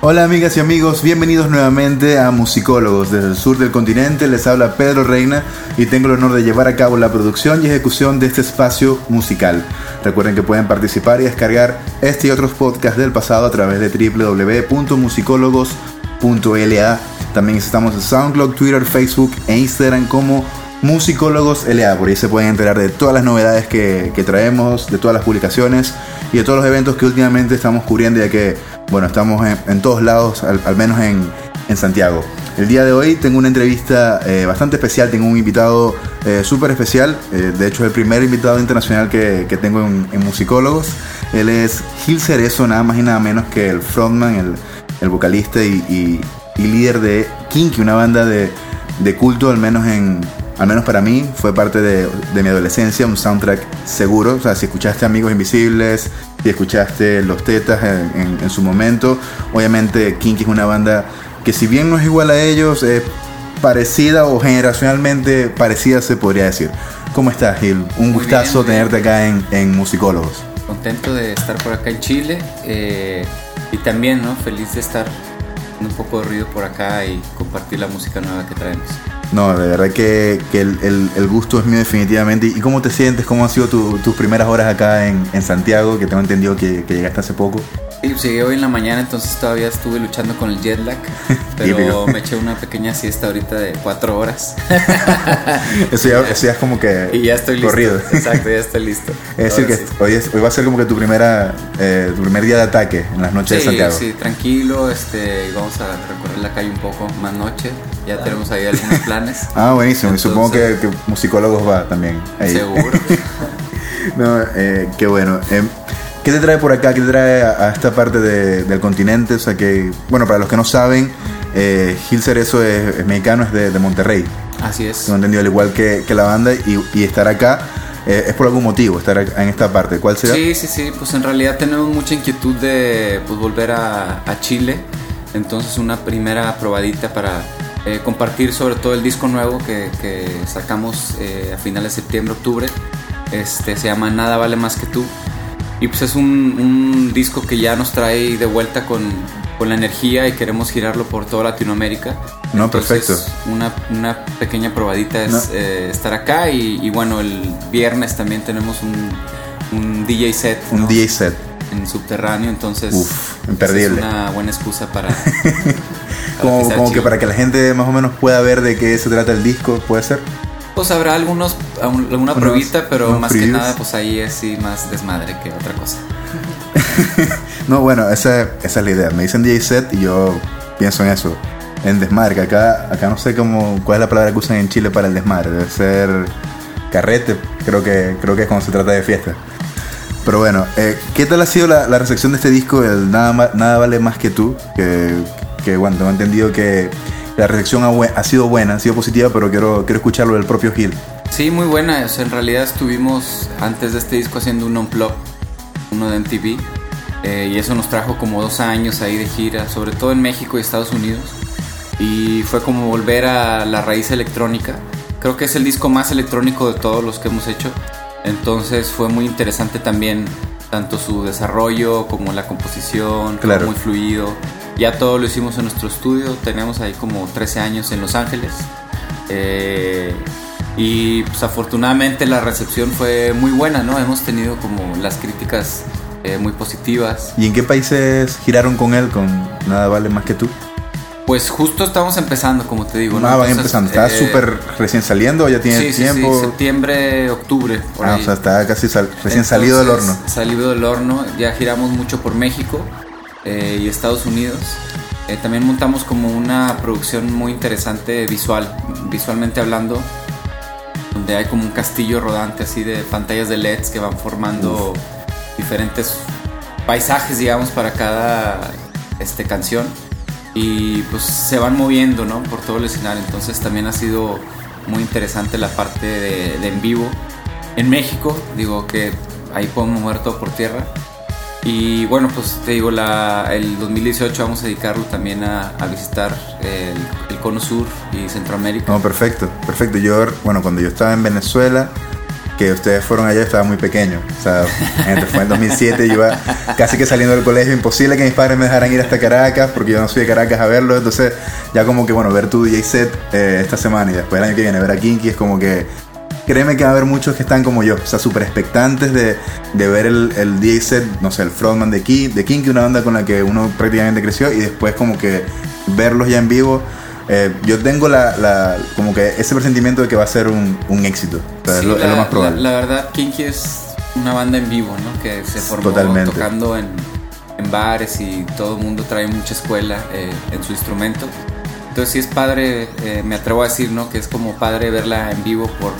Hola amigas y amigos, bienvenidos nuevamente a Musicólogos. Desde el sur del continente les habla Pedro Reina y tengo el honor de llevar a cabo la producción y ejecución de este espacio musical. Recuerden que pueden participar y descargar este y otros podcasts del pasado a través de www.musicólogos.la. También estamos en SoundCloud, Twitter, Facebook e Instagram como Musicólogos LA. Por ahí se pueden enterar de todas las novedades que, traemos, de todas las publicaciones y de todos los eventos que últimamente estamos cubriendo, ya que, bueno, estamos en, todos lados, al, menos en, Santiago. El día de hoy tengo una entrevista eh, bastante especial, tengo un invitado eh, súper especial, eh, de hecho es el primer invitado internacional que, tengo en, Musicólogos. Él es Gil Cerezo, nada más y nada menos que el frontman, el, vocalista y, líder de Kinky, una banda de, de culto, al menos en, al menos para mí, fue parte de, mi adolescencia, un soundtrack seguro. O sea, si escuchaste Amigos Invisibles, si escuchaste Los Tetas en, su momento, obviamente Kinky es una banda que si bien no es igual a ellos, es parecida o generacionalmente parecida se podría decir. ¿Cómo estás, Gil? Un gustazo tenerte acá en, Musicólogos. Contento de estar por acá en Chile eh, y también ¿no? feliz de estar un poco de ruido por acá y compartir la música nueva que traemos. No, de verdad que, el, gusto es mío definitivamente. ¿Y cómo te sientes? ¿Cómo han sido tus primeras horas acá en, Santiago? Que tengo entendido que, que llegaste hace poco. Sí, pues llegué hoy en la mañana, entonces todavía estuve luchando con el jet lag, pero me eché una pequeña siesta ahorita de cuatro horas. eso, ya, es como que y ya estoy corrido. Exacto, ya estoy listo. Es decir, que hoy, hoy, va a ser como que tu primera eh, tu primer día de ataque en las noches de Santiago. Sí, tranquilo, este, vamos a recorrer la calle un poco más noche. Ya tenemos ahí algunos planes. ah, buenísimo. y supongo que, que, musicólogos va también. Ahí. Seguro. no, eh, qué bueno. Eh, ¿Qué te trae por acá? ¿Qué te trae a, esta parte del continente? O sea que, bueno, para los que no saben, eh, Gil Cerezo es, mexicano, es de, Monterrey. Así es. Tengo entendido, al igual que, la banda, y, estar acá eh, es por algún motivo, estar en esta parte. ¿Cuál será? Sí, sí, sí, pues en realidad tenemos mucha inquietud de pues, volver a, Chile. Entonces una primera probadita para eh, compartir sobre todo el disco nuevo que, sacamos eh, a finales de septiembre, octubre. Este, se llama Nada vale más que tú. Y pues es un, disco que ya nos trae de vuelta con, la energía y queremos girarlo por toda Latinoamérica. No, perfecto. Una, una, pequeña probadita es eh, estar acá y, bueno, el viernes también tenemos un, DJ set. Un DJ set. En subterráneo, entonces Uf, imperdible. es una buena excusa para... como que para que la gente más o menos pueda ver de qué se trata el disco, ¿puede ser? Pues habrá algunos, alguna probita, pero más que nada, pues ahí es sí más desmadre que otra cosa. no, bueno, esa, esa, es la idea. Me dicen DJ set y yo pienso en eso. En desmadre, acá, acá no sé cómo, cuál es la palabra que usan en Chile para el desmadre. Debe ser carrete, creo que, creo que es cuando se trata de fiesta. Pero bueno, eh, ¿qué tal ha sido la, recepción de este disco, el Nada, Nada Vale Más Que Tú? Que, que bueno, tengo entendido que la reacción ha, sido buena, ha sido positiva, pero quiero, quiero escucharlo del propio Gil. Sí, muy buena. en realidad estuvimos antes de este disco haciendo un unplug, uno de MTV, eh, y eso nos trajo como dos años ahí de gira, sobre todo en México y Estados Unidos. Y fue como volver a la raíz electrónica. Creo que es el disco más electrónico de todos los que hemos hecho. Entonces fue muy interesante también tanto su desarrollo como la composición, claro. muy fluido. Ya todo lo hicimos en nuestro estudio, tenemos ahí como 13 años en Los Ángeles. Eh, y pues afortunadamente la recepción fue muy buena, ¿no? Hemos tenido como las críticas eh, muy positivas. ¿Y en qué países giraron con él, con Nada Vale Más que tú? Pues justo estamos empezando, como te digo. ¿no? Ah, van empezando. ¿Está eh, súper recién saliendo o ya tiene sí, tiempo? Sí, septiembre, octubre. ah, o sea, está casi recién salido del horno. Salido del horno. Ya giramos mucho por México. Eh, y Estados Unidos. Eh, también montamos como una producción muy interesante visual, visualmente hablando, donde hay como un castillo rodante así de pantallas de LEDs que van formando diferentes paisajes, digamos, para cada este, canción y pues se van moviendo, ¿no? Por todo el escenario. Entonces también ha sido muy interesante la parte de, de en vivo. En México, digo que ahí podemos mover todo por tierra. Y bueno, pues te digo, la, el 2018 vamos a dedicarlo también a, visitar el, Cono Sur y Centroamérica. No, perfecto, perfecto. Yo, bueno, cuando yo estaba en Venezuela, que ustedes fueron allá, estaba muy pequeño. O sea, gente, fue en 2007, yo iba casi que saliendo del colegio, imposible que mis padres me dejaran ir hasta Caracas, porque yo no soy de Caracas a verlo. Entonces, ya como que, bueno, ver tu DJ set eh, esta semana y después el año que viene ver a Kinky es como que créeme que va a haber muchos que están como yo, o sea, súper expectantes de, de, ver el, el DJ set, no sé, el frontman de, Ki, de Kinky, una banda con la que uno prácticamente creció, y después como que verlos ya en vivo. Eh, yo tengo la, la, como que ese presentimiento de que va a ser un, un éxito. O sea, Sí, es, lo, es la, lo más probable. La, la verdad, Kinky es una banda en vivo, ¿no? Que se formó Totalmente. tocando en, en bares y todo el mundo trae mucha escuela eh, en su instrumento. Entonces sí es padre, eh, me atrevo a decir, ¿no? Que es como padre verla en vivo por...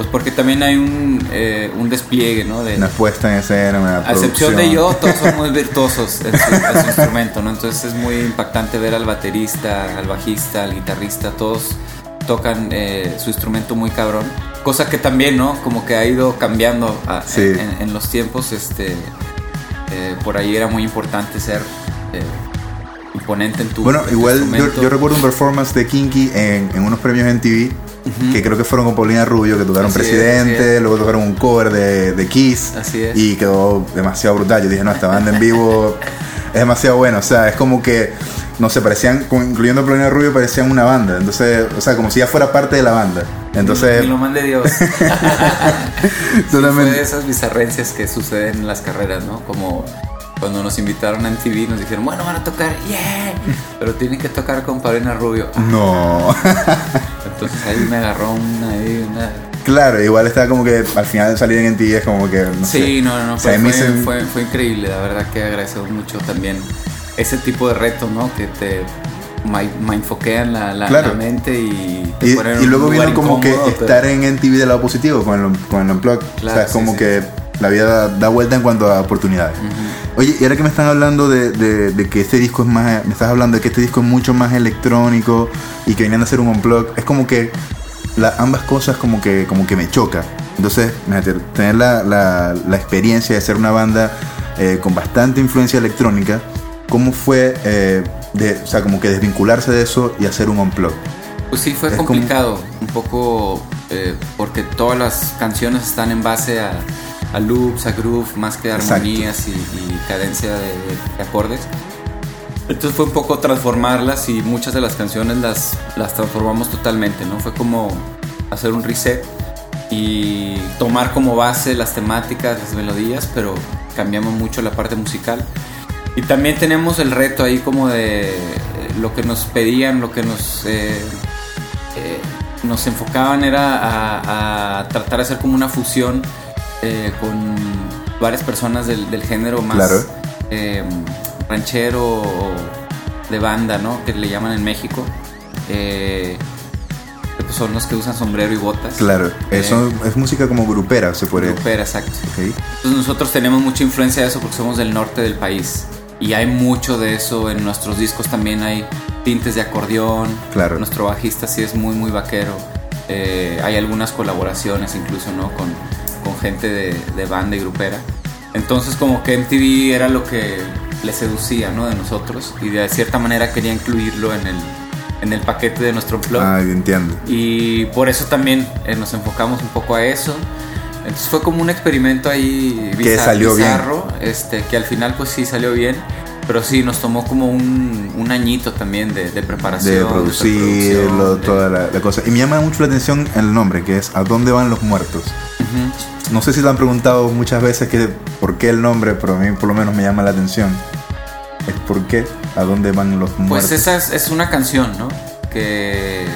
Pues porque también hay un, eh, un despliegue, ¿no? De, una puesta en escena, una a excepción de yo, todos son muy virtuosos en su, en su instrumento, ¿no? Entonces es muy impactante ver al baterista, al bajista, al guitarrista, todos tocan eh, su instrumento muy cabrón. Cosa que también, ¿no? Como que ha ido cambiando a- Sí. en, en- en los tiempos. Este, eh, por ahí era muy importante ser imponente en tu Bueno, en tu igual yo, yo recuerdo un performance de Kinky en, en unos premios en TV. Que creo que fueron con Paulina Rubio, que tocaron Así es, Presidente, es. luego tocaron un cover de, de Kiss. Así es. Y quedó demasiado brutal. Yo dije, no, esta banda en vivo es demasiado buena. O sea, es como que, no sé, parecían, incluyendo a Paulina Rubio, parecían una banda. Entonces, o sea, como si ya fuera parte de la banda. Entonces, lo mande Dios. Sí, fue de esas bizarrencias que suceden en las carreras, ¿no? Como cuando nos invitaron a MTV nos dijeron, bueno, van a tocar, yeah, pero tienen que tocar con Paulina Rubio. No. Entonces ahí me agarró una, ahí, una... claro, igual estaba como que al final de salir en TV es como que, no sé. Sí, no, no, no, O fue, fue, fue- fue increíble, la verdad que agradecemos mucho también ese tipo de reto, ¿no? Que te mi- mindfoquean la, la, Claro. la mente y te Y, ponen en y luego vino como incómodo, que pero- estar en NTV del lado positivo con el, con el Unplugged. o Claro, sea, es como sí. que la vida da, da vuelta en cuanto a oportunidades. Oye, y ahora que me están hablando de, de- de que este disco es más, me estás hablando de que este disco es mucho más electrónico y que venían a hacer un Unplugged, es como que la- ambas cosas como que, como que me choca. Entonces, tener la, la- la experiencia de ser una banda eh, con bastante influencia electrónica, ¿cómo fue, eh, de, o sea, como que desvincularse de eso y hacer un Unplugged? Pues sí, fue Es como- complicado, un poco eh, porque todas las canciones están en base a, a loops, a groove, más que armonías y, y cadencia de, de acordes. Entonces fue un poco transformarlas y muchas de las canciones las, las transformamos totalmente, ¿no? Fue como hacer un reset y tomar como base las temáticas, las melodías, pero cambiamos mucho la parte musical. Y también tenemos el reto ahí como de eh, lo que nos pedían, lo que nos, eh, eh, nos enfocaban era a, a tratar de hacer como una fusión eh, con varias personas del, del género más Claro. eh, ranchero o de banda, ¿no? Que le llaman en México. Eh, que, pues, son los que usan sombrero y botas. Claro, Eh, eso es música como grupera, se puede grupera, exacto. Ok. Entonces nosotros tenemos mucha influencia de eso porque somos del norte del país. Y hay mucho de eso en nuestros discos también hay tintes de acordeón. Claro. Nuestro bajista sí es muy, muy vaquero. Eh, hay algunas colaboraciones incluso, ¿no? Con, con gente de, de banda y grupera. Entonces como que MTV era lo que le seducía, ¿no? De nosotros. Y de cierta manera quería incluirlo en el, en el paquete de nuestro blog. Ah, entiendo. Y por eso también eh, nos enfocamos un poco a eso. Entonces fue como un experimento ahí Que bizar- salió bien. bizarro, este, que al final pues sí salió bien, pero sí nos tomó como un, un añito también de, de preparación. De producirlo, de- toda la, la cosa. Y me llama mucho la atención el nombre, que es ¿A dónde van los muertos? No sé si te han preguntado muchas veces que por qué el nombre, pero a mí por lo menos me llama la atención. Es por qué, ¿a dónde van los muertos? Pues esa es, es una canción, ¿no? Que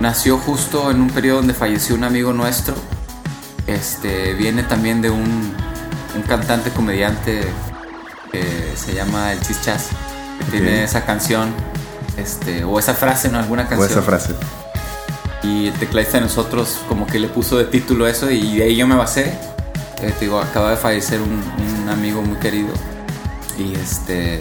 nació justo en un periodo donde falleció un amigo nuestro. Este viene también de un, un cantante comediante que se llama El Chichas, que tiene esa canción, este, o esa frase, ¿no? Alguna o canción. esa frase. Y el tecladista de nosotros como que le puso de título eso y de ahí yo me basé. Eh, digo, acaba de fallecer un, un amigo muy querido. Y este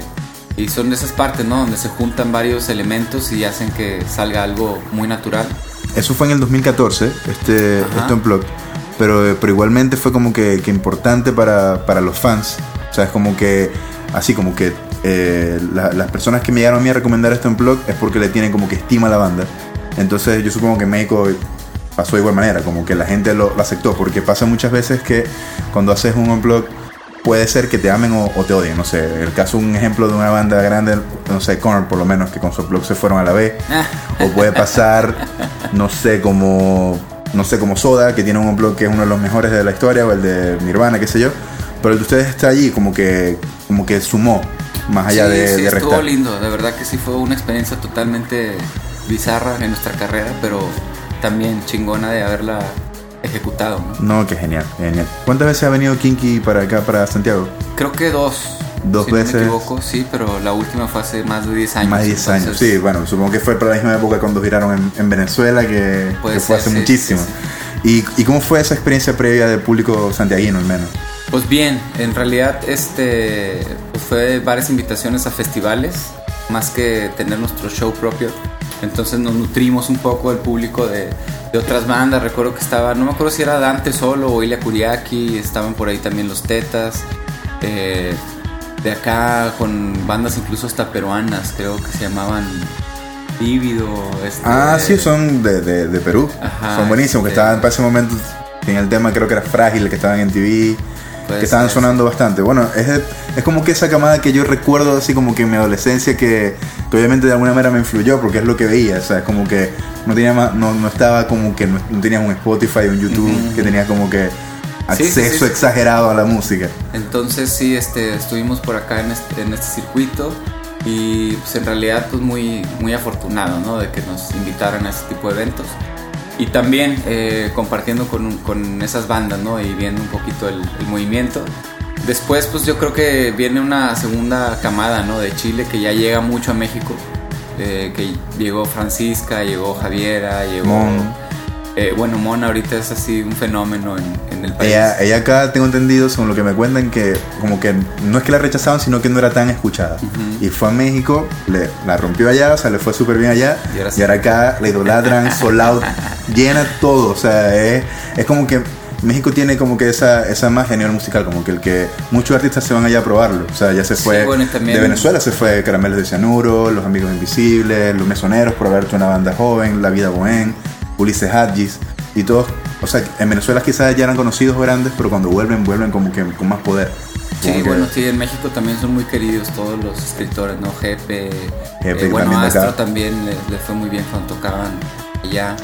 y son de esas partes, ¿no? Donde se juntan varios elementos y hacen que salga algo muy natural. Eso fue en el 2014, este, Ajá. este Unplugged. Pero, pero igualmente fue como que, que importante para, para los fans. O sea, es como que, así como que eh, la- las personas que me llegaron a mí a recomendar este Unplugged es porque le tienen como que estima a la banda. Entonces yo supongo que en México pasó de igual manera, como que la gente lo, lo aceptó, porque pasa muchas veces que cuando haces un unplug puede ser que te amen o, o, te odien, no sé, el caso, un ejemplo de una banda grande, no sé, Korn por lo menos, que con su unplug se fueron a la B, o puede pasar, no sé, como, no sé, como Soda, que tiene un unplug que es uno de los mejores de la historia, o el de Nirvana, qué sé yo, pero el de ustedes está allí como que, como que sumó, más allá sí, de, sí, de restar. estuvo lindo, de verdad que sí fue una experiencia totalmente bizarra en nuestra carrera, pero también chingona de haberla ejecutado. ¿no? No, que genial, genial. ¿Cuántas veces ha venido Kinky para acá, para Santiago? Creo que dos. Dos si veces. No me equivoco, sí, pero la última fue hace más de 10 años. Más de 10 años. entonces- Sí, bueno, supongo que fue para la misma época cuando giraron en, en Venezuela, que, que fue ser, hace sí, muchísimo. ¿Y, ¿Y cómo fue esa experiencia previa del público santiaguino, al menos? Pues bien, en realidad este pues fue varias invitaciones a festivales, más que tener nuestro show propio. Entonces nos nutrimos un poco del público de, de otras bandas. Recuerdo que estaba, no me acuerdo si era Dante solo o Ilya Kuriaki, estaban por ahí también los Tetas. eh, de acá con bandas incluso hasta peruanas, creo que se llamaban Vívido. Este, Ah, sí, son de, de, de Perú. Ajá, son buenísimos, que este- estaban para ese momento en el tema, creo que era Frágil, que estaban en TV, Que estaban sonando bastante. Bueno, es, es como que esa camada que yo recuerdo así como que en mi adolescencia que, que obviamente de alguna manera me influyó porque es lo que veía, o sea, es como que no tenía ma- no, no estaba como que no, no tenías un Spotify, un YouTube, que tenías como que Sí, sí, acceso sí. exagerado a la música. Entonces sí, este, estuvimos por acá en este, en este circuito y pues en realidad pues muy, muy afortunado ¿no? de que nos invitaran a este tipo de eventos. Y también eh, compartiendo con, con esas bandas ¿no? y viendo un poquito el, movimiento. Después pues yo creo que viene una segunda camada ¿no? de Chile que ya llega mucho a México. eh, que llegó Francisca, llegó Javiera, llegó... eh, bueno, Mon ahorita es así un fenómeno en, en el país. Ella, ella acá tengo entendido, según lo que me cuentan, que como que no es que la rechazaban, sino que no era tan escuchada. Ujú. Y fue a México, le, la rompió allá, o sea, le fue súper bien allá. Y ahora Y sí. ahora acá la idolatran, sold out, llena todo. O sea, es, es como que México tiene como que esa, esa magia a nivel musical, como que el que muchos artistas se van allá a probarlo. O sea, ya se Sí, fue bueno, y también- de Venezuela, se fue Caramelos de Cianuro, Los Amigos Invisibles, Los Mesoneros por haber hecho una banda joven, La Vida Bohén, Ulises Hadjis y todos. O sea, en Venezuela quizás ya eran conocidos grandes, pero cuando vuelven, vuelven como que con más poder. Sí, que- bueno, sí, en México también son muy queridos todos los escritores, ¿no? Jefe, Jefe, eh, bueno, también. Astro también le, le fue muy bien cuando tocaban allá.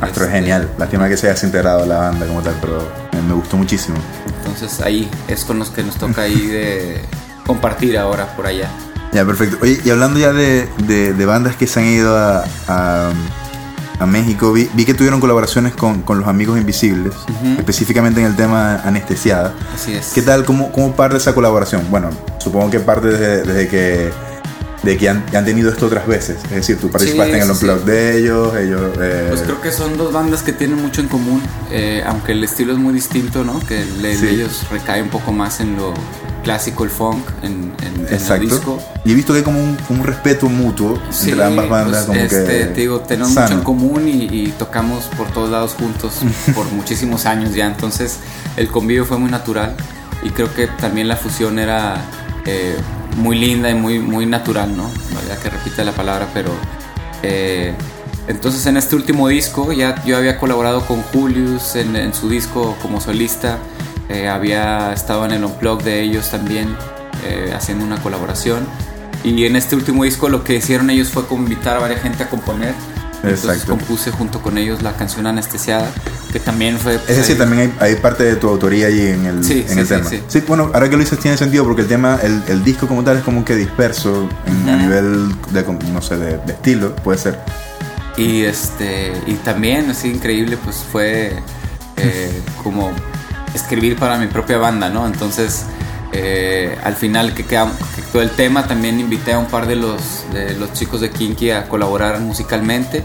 Astro es Este, genial. Lástima que se haya desintegrado la banda como tal, pero me, me gustó muchísimo. Entonces ahí es con los que nos toca ahí de compartir ahora por allá. Ya, perfecto. Oye, y hablando ya de, de- de bandas que se han ido a, a, a México, vi, vi que tuvieron colaboraciones con, con los Amigos Invisibles, específicamente en el tema Anestesiada. Así es. ¿Qué tal? ¿Cómo, cómo parte esa colaboración? Bueno, supongo que parte desde, desde que de que han, han tenido esto otras veces. Es decir, tú participaste Sí, en el sí, unplug de ellos, ellos... eh, Pues creo que son dos bandas que tienen mucho en común, eh, aunque el estilo es muy distinto, ¿no? Que el, el Sí. de ellos recae un poco más en lo clásico, el funk, en, en, en el Exacto. disco. Y he visto que hay como un, un respeto mutuo Sí, entre ambas bandas. pues, como este, que te digo, tenemos sano. mucho en común y, y tocamos por todos lados juntos por muchísimos años ya. Entonces el convivio fue muy natural y creo que también la fusión era eh, muy linda y muy, muy natural, ¿no? Ya que repite la palabra, pero... eh, entonces en este último disco ya yo había colaborado con Julius en, su disco como solista. eh, había estado en el unplug de ellos también eh, haciendo una colaboración. Y en este último disco lo que hicieron ellos fue invitar a varias gente a componer. Entonces Exacto. compuse junto con ellos la canción Anestesiada, que también fue... pues, Es decir, ahí- también hay, hay parte de tu autoría allí en el, Sí, en sí, el sí, tema. sí. bueno, ahora que lo dices tiene sentido porque el tema, el, el disco como tal es como que disperso en- a nivel de, no sé, de, de estilo, puede ser. Y este y también así increíble pues fue eh, como escribir para mi propia banda, ¿no? Entonces eh, al final que quedó que quedó el tema también invité a un par de los de los chicos de Kinky a colaborar musicalmente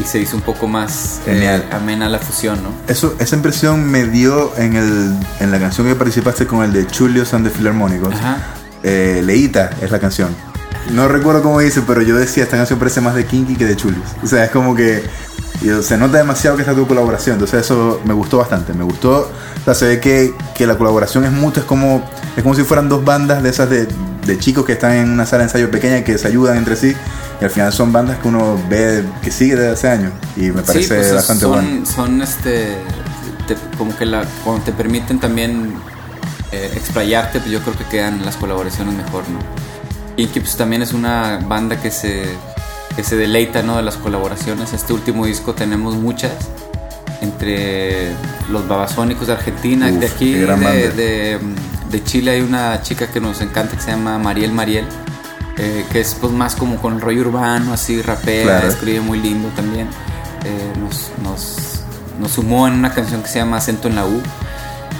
y se hizo un poco más eh, amena la fusión, ¿no? Eso, esa impresión me dio en, el, en la canción que participaste con el de Chulios and the Philharmonicos. Ajá. Eh, Leíta es la canción. No recuerdo cómo dice, pero yo decía, esta canción parece más de Kinky que de Chulios. O sea, es como que y, se nota demasiado que está tu colaboración. Entonces eso me gustó bastante. Me gustó. O sea, se ve que, que la colaboración es mutua. Es como, es como si fueran dos bandas de esas de, de chicos que están en una sala de ensayo pequeña que se ayudan entre sí. Y al final son bandas que uno ve que sigue desde hace años y me parece sí, pues bastante son, bueno. Son este, te- como que la, cuando te permiten también eh, explayarte, pues yo creo que quedan las colaboraciones mejor, ¿no? Kinky pues también es una banda que se, que se deleita, ¿no? De las colaboraciones. Este último disco tenemos muchas. Entre los babasónicos de Argentina, Uf, de aquí, de, de, de Chile hay una chica que nos encanta que se llama Mariel Mariel, eh, que es pues más como con el rollo urbano, así rapea, Claro. escribe muy lindo también. Eh, nos, nos, nos sumó en una canción que se llama Acento en la U.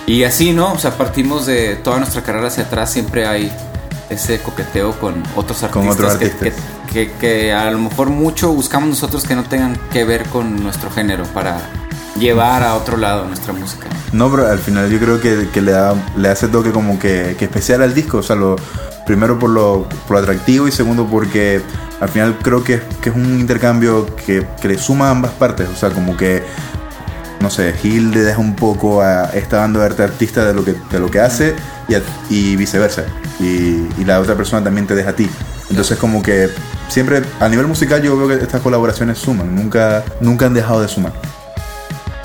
Y así, ¿no? O sea, partimos de toda nuestra carrera hacia atrás, siempre hay ese coqueteo con otros artistas, Con otros artistas. Que, que- que a lo mejor mucho buscamos nosotros que no tengan que ver con nuestro género para llevar a otro lado nuestra música. No, pero al final yo creo que, que le, da, le hace toque como que, que especial al disco. O sea, lo, primero por lo, por atractivo y segundo porque al final creo que, que es un intercambio que, que le suma a ambas partes. O sea, como que, no sé, Gil le deja un poco a esta banda de arte artista de lo que, de lo que hace y, y viceversa. Y, y la otra persona también te deja a ti. Entonces como que siempre a nivel musical yo veo que estas colaboraciones suman. Nunca, nunca han dejado de sumar.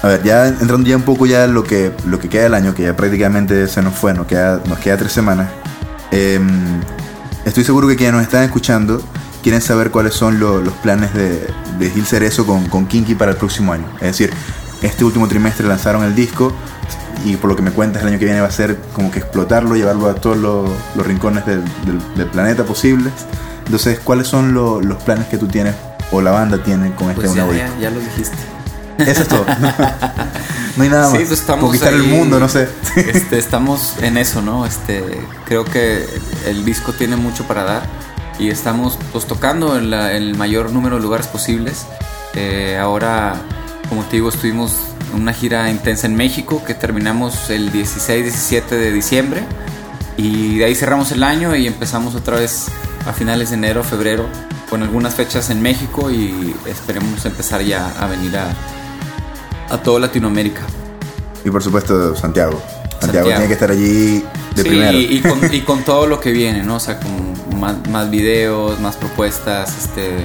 A ver, ya entrando ya un poco ya lo que, lo que queda del año, que ya prácticamente se nos fue, nos queda, nos queda tres semanas. em, estoy seguro que quienes nos están escuchando quieren saber cuáles son lo- los planes de, de Gil Cerezo con, con Kinky para el próximo año. Es decir, este último trimestre lanzaron el disco y por lo que me cuentas el año que viene va a ser como que explotarlo, llevarlo a todos los, los rincones del, del- del planeta posibles. Entonces, ¿cuáles son lo- los planes que tú tienes o la banda tiene con este Pues ya, nuevo ya, ya lo dijiste. Eso es todo. no hay nada más. Sí, pues Conquistar el ahí, mundo, no sé. este, estamos en eso, ¿no? Este, creo que el disco tiene mucho para dar y estamos pues tocando en, la- el mayor número de lugares posibles. Eh, ahora, como te digo, estuvimos una gira intensa en México que terminamos el 16-17 de diciembre y de ahí cerramos el año y empezamos otra vez a finales de enero, febrero con algunas fechas en México y esperemos empezar ya a venir a, a toda Latinoamérica. Y por supuesto, Santiago. Santiago, Santiago. tiene que estar allí de sí, primero. Y, y con, y con todo lo que viene, ¿no? O sea, con más, más videos, más propuestas, este,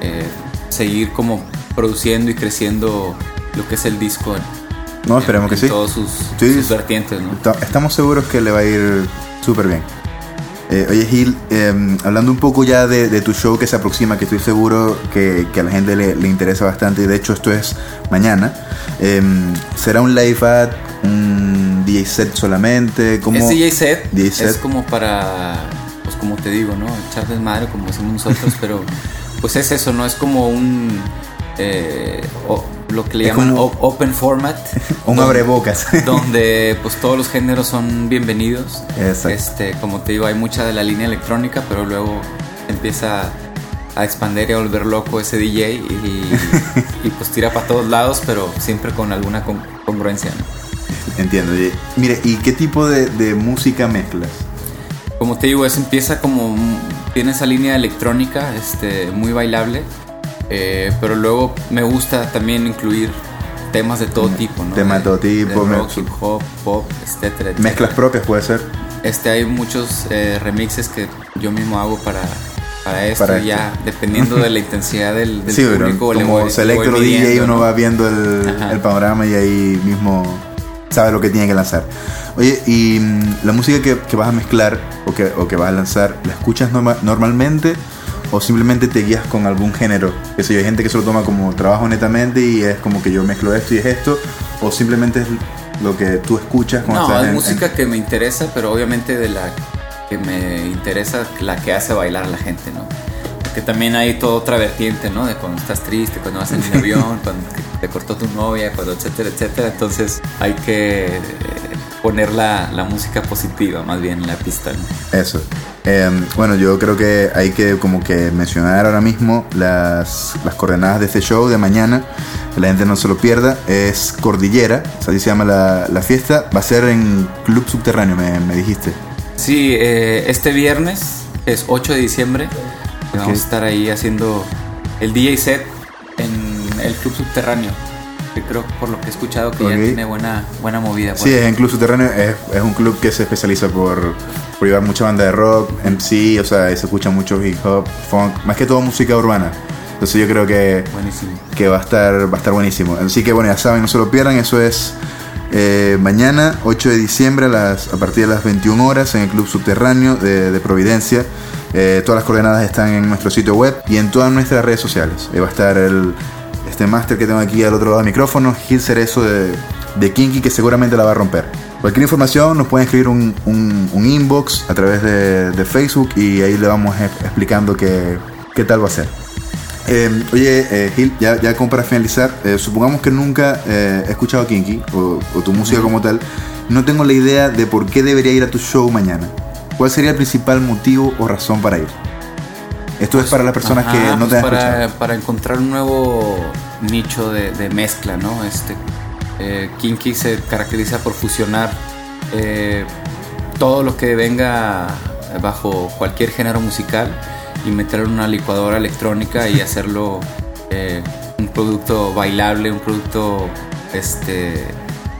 eh, seguir como produciendo y creciendo lo que es el disco. no, esperemos en, que en sí. todos sus, Sí, sus vertientes, ¿no? Ta- Estamos seguros que le va a ir súper bien. Eh, oye Gil, eh, hablando un poco ya de, de tu show que se aproxima, que estoy seguro que, que a la gente le, le interesa bastante, y de hecho esto es mañana, eh, ¿será un live ad, un DJ set solamente? ¿Cómo? Es DJ set, DJ set. es como para, pues como te digo, ¿no? Echar desmadre como decimos nosotros, pero pues es eso, ¿no? Es como un, eh, o- lo que le Es llaman como- open format. Un donde- abrebocas. donde pues todos los géneros son bienvenidos. Exacto. Este, como te digo, hay mucha de la línea electrónica, pero luego empieza a expandir y a volver loco ese DJ y, y, pues tira para todos lados, pero siempre con alguna con- congruencia. ¿no? Entiendo. oye. Mire, ¿y qué tipo de, de música mezclas? Como te digo, eso empieza como tiene esa línea electrónica, este, muy bailable, eh, pero luego me gusta también incluir temas de todo tipo, ¿no? Temas de todo tipo, de rock, hip hop, pop, etcétera, etcétera. Mezclas propias puede ser. Este, hay muchos eh, remixes que yo mismo hago para, para esto, Para ya dependiendo de la intensidad del, del sí, pero público. le como selector DJ uno ¿no? va viendo el, el panorama y ahí mismo sabe lo que tiene que lanzar. Oye, y mm, la música que, que vas a mezclar o que, o que vas a lanzar, ¿la escuchas norma- normalmente o simplemente te guías con algún género? Yo, hay gente que se lo toma como trabajo netamente y es como que yo mezclo esto y es esto, o simplemente es lo que tú escuchas cuando No, estás en- música que me interesa, pero obviamente de la que me interesa, la que hace bailar a la gente, ¿no? Porque también hay toda otra vertiente, ¿no? De cuando estás triste, cuando vas en el avión, cuando te cortó tu novia, cuando etcétera, etcétera. Entonces hay que eh, poner la, la música positiva más bien en la pista, ¿no? Eso. Eh, bueno, yo creo que hay que como que mencionar ahora mismo las, las coordenadas de este show de mañana. La gente no se lo pierda. Es Cordillera, así se llama la, la fiesta. Va a ser en Club Subterráneo, me, me dijiste. Sí, eh, este viernes es 8 de diciembre. Vamos a estar ahí haciendo el DJ set en el Club Subterráneo. Creo por lo que he escuchado que ya tiene buena, buena movida. Sí, es incluso Subterráneo, es, es, un club que se especializa por, por llevar mucha banda de rock, MC, o sea, se escucha mucho hip hop, funk, más que todo música urbana. Entonces yo creo que, que va, a estar, va a estar buenísimo. Así que bueno, ya saben, no se lo pierdan, eso es eh, mañana, 8 de diciembre, a, las, a partir de las 21 horas, en el Club Subterráneo de, Providencia. Eh, todas las coordenadas están en nuestro sitio web y en todas nuestras redes sociales. va a estar el, este máster que tengo aquí al otro lado del micrófono, Gil Cerezo de, de Kinky, que seguramente la va a romper. Cualquier información nos pueden escribir un, un, inbox a través de, de, Facebook y ahí le vamos explicando qué, qué tal va a ser. Eh, oye, eh, Gil, ya, ya como para finalizar, eh, supongamos que nunca he escuchado Kinky o, tu música como tal, no tengo la idea de por qué debería ir a tu show mañana. ¿Cuál sería el principal motivo o razón para ir? Esto es para las personas que no te han pues para, para encontrar un nuevo nicho de, mezcla, ¿no? Este, Kinky se caracteriza por fusionar todo lo que venga bajo cualquier género musical y meterlo en una licuadora electrónica y hacerlo eh, un producto bailable, un producto este,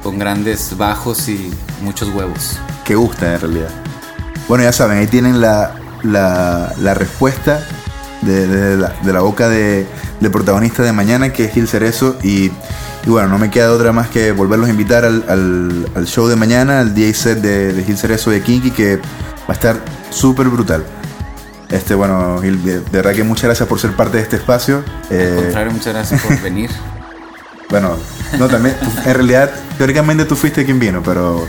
con grandes bajos y muchos huevos. Que gusta en realidad. Bueno, ya saben, ahí tienen la, la, respuesta de, la, boca de, del protagonista de mañana, que es Gil Cerezo. Y, bueno, no me queda otra más que volverlos a invitar al, al, show de mañana, al DJ set de, de Gil Cerezo de Kinky, que va a estar súper brutal. Este, bueno, Gil, de, verdad que muchas gracias por ser parte de este espacio. Al eh, contrario, muchas gracias por venir. Bueno, no, también, en realidad, teóricamente tú fuiste quien vino, pero.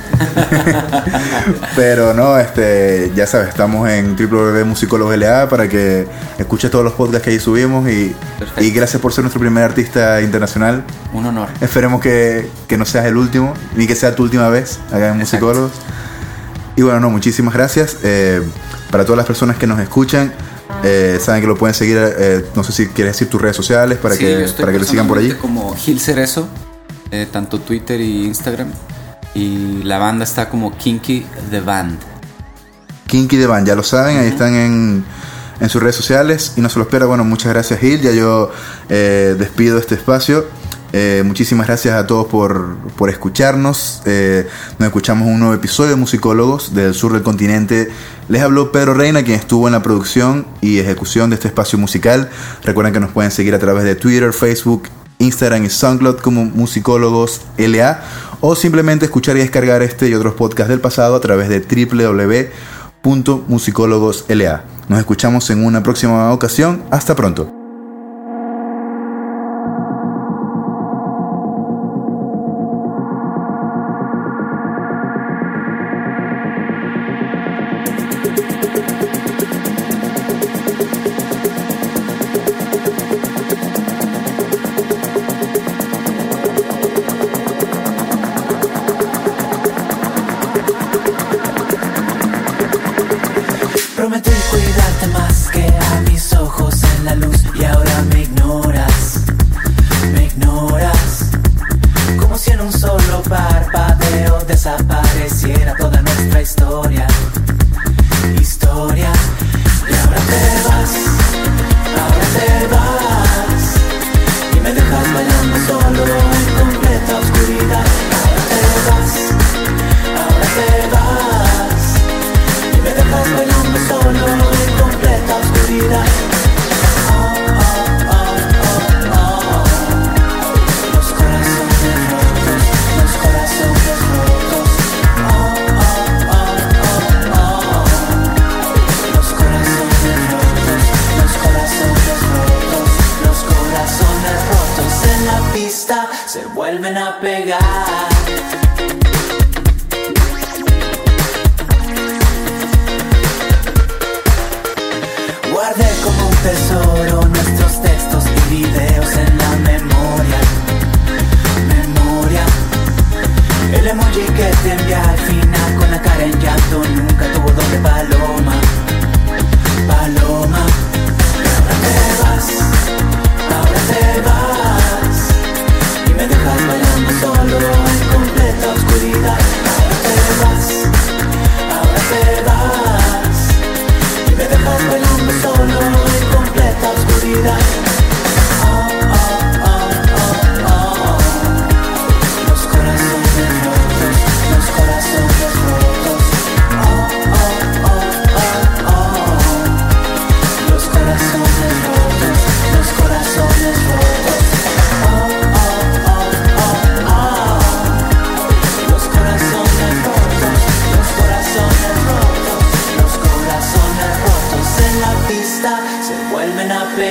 pero no, este, ya sabes, estamos en www.musicólogos.la para que escuches todos los podcasts que ahí subimos y, y, gracias por ser nuestro primer artista internacional. Un honor. Esperemos que, que no seas el último, ni que sea tu última vez acá en Musicólogos. Y bueno, no, muchísimas gracias. Eh, para todas las personas que nos escuchan, eh, saben que lo pueden seguir. Eh, no sé si quieres decir tus redes sociales para que para que lo sigan por allí. Como Gil Cerezo, eh, tanto Twitter y Instagram. Y la banda está como Kinky The Band. Kinky The Band, ya lo saben, ahí están en, en, sus redes sociales. Y no se lo espera. Bueno, muchas gracias, Gil. Ya yo despido este espacio. Eh, muchísimas gracias a todos por, por escucharnos. Eh, nos escuchamos un nuevo episodio de Musicólogos del sur del continente. Les habló Pedro Reina, quien estuvo en la producción y ejecución de este espacio musical. Recuerden que nos pueden seguir a través de Twitter, Facebook, Instagram y SoundCloud como Musicólogos LA o simplemente escuchar y descargar este y otros podcasts del pasado a través de www.musicólogos.la. Nos escuchamos en una próxima ocasión. Hasta pronto.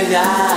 La